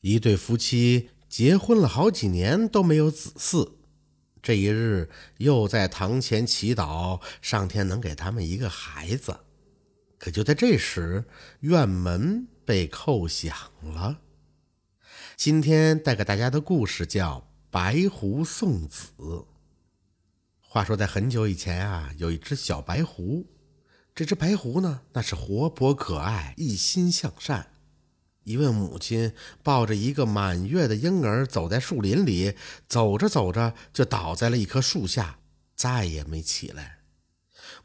一对夫妻结婚了好几年都没有子嗣，这一日又在堂前祈祷，上天能给他们一个孩子。可就在这时，院门被叩响了。今天带给大家的故事叫《白狐送子》。话说，在很久以前啊，有一只小白狐。这只白狐呢，那是活泼可爱，一心向善。一位母亲抱着一个满月的婴儿走在树林里，走着走着就倒在了一棵树下，再也没起来。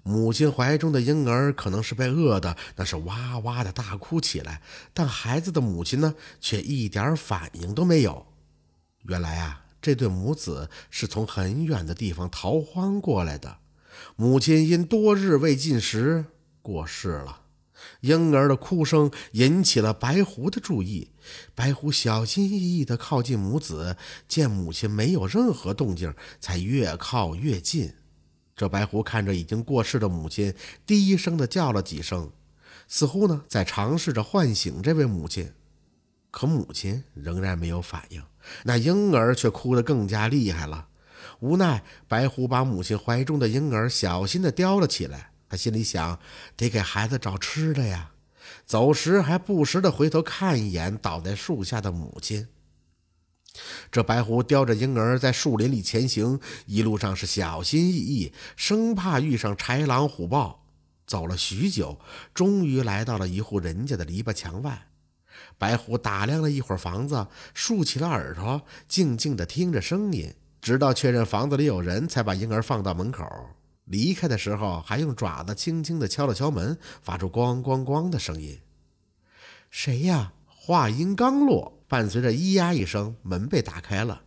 母亲怀中的婴儿可能是被饿的，那是哇哇的大哭起来，但孩子的母亲呢，却一点反应都没有。原来啊，这对母子是从很远的地方逃荒过来的，母亲因多日未进食过世了。婴儿的哭声引起了白狐的注意，白狐小心翼翼地靠近母子，见母亲没有任何动静，才越靠越近。这白狐看着已经过世的母亲，低声地叫了几声，似乎呢在尝试着唤醒这位母亲。可母亲仍然没有反应，那婴儿却哭得更加厉害了。无奈，白狐把母亲怀中的婴儿小心地叼了起来。他心里想，得给孩子找吃的呀。走时还不时地回头看一眼倒在树下的母亲。这白狐叼着婴儿在树林里前行，一路上是小心翼翼，生怕遇上豺狼虎豹。走了许久，终于来到了一户人家的篱笆墙外。白狐打量了一会儿房子，竖起了耳朵，静静地听着声音，直到确认房子里有人，才把婴儿放到门口。离开的时候，还用爪子轻轻地敲了敲门，发出咣咣咣的声音。谁呀？话音刚落，伴随着咿呀一声，门被打开了，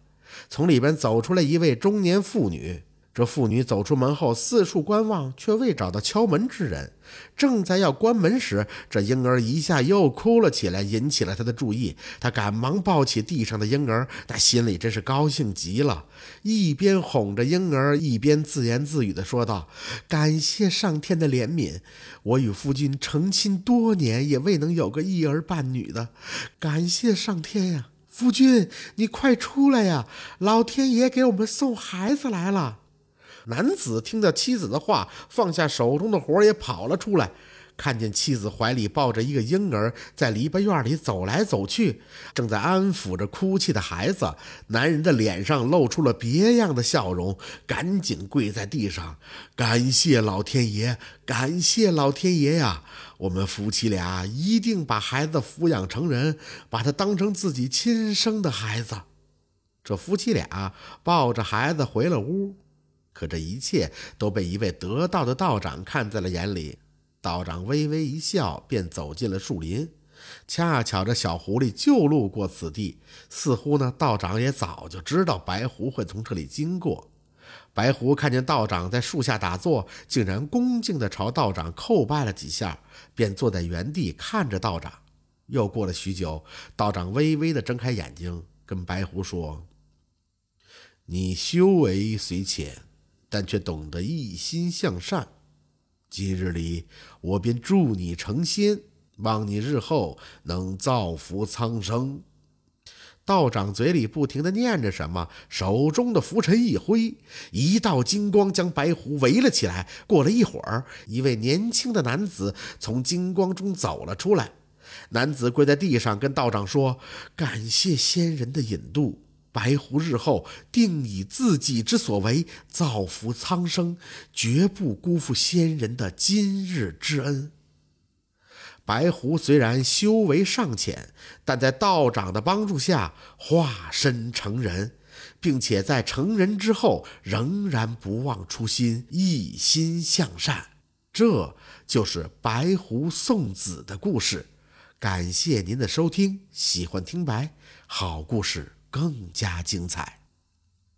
从里边走出来一位中年妇女。这妇女走出门后，四处观望，却未找到敲门之人。正在要关门时，这婴儿一下又哭了起来，引起了他的注意。他赶忙抱起地上的婴儿，那心里真是高兴极了，一边哄着婴儿，一边自言自语地说道：“感谢上天的怜悯，我与夫君成亲多年，也未能有个一儿半女的。感谢上天呀，夫君，你快出来呀！老天爷给我们送孩子来了。”男子听到妻子的话，放下手中的活也跑了出来。看见妻子怀里抱着一个婴儿，在篱笆院里走来走去，正在安抚着哭泣的孩子。男人的脸上露出了别样的笑容，赶紧跪在地上，感谢老天爷，感谢老天爷呀！我们夫妻俩一定把孩子抚养成人，把他当成自己亲生的孩子。这夫妻俩抱着孩子回了屋。可这一切都被一位得道的道长看在了眼里。道长微微一笑，便走进了树林。恰巧这小狐狸就路过此地，似乎呢，道长也早就知道白狐会从这里经过。白狐看见道长在树下打坐，竟然恭敬地朝道长叩拜了几下，便坐在原地看着道长。又过了许久，道长微微地睁开眼睛，跟白狐说：“你修为虽浅。”但却懂得一心向善，今日里我便助你成仙，望你日后能造福苍生。道长嘴里不停地念着什么，手中的拂尘一挥，一道金光将白狐围了起来。过了一会儿，一位年轻的男子从金光中走了出来。男子跪在地上，跟道长说：“感谢仙人的引渡。”白狐日后定以自己之所为造福苍生，绝不辜负先人的今日之恩。白狐虽然修为尚浅，但在道长的帮助下化身成人，并且在成人之后仍然不忘初心，一心向善。这就是白狐送子的故事。感谢您的收听，喜欢听白好故事。更加精彩。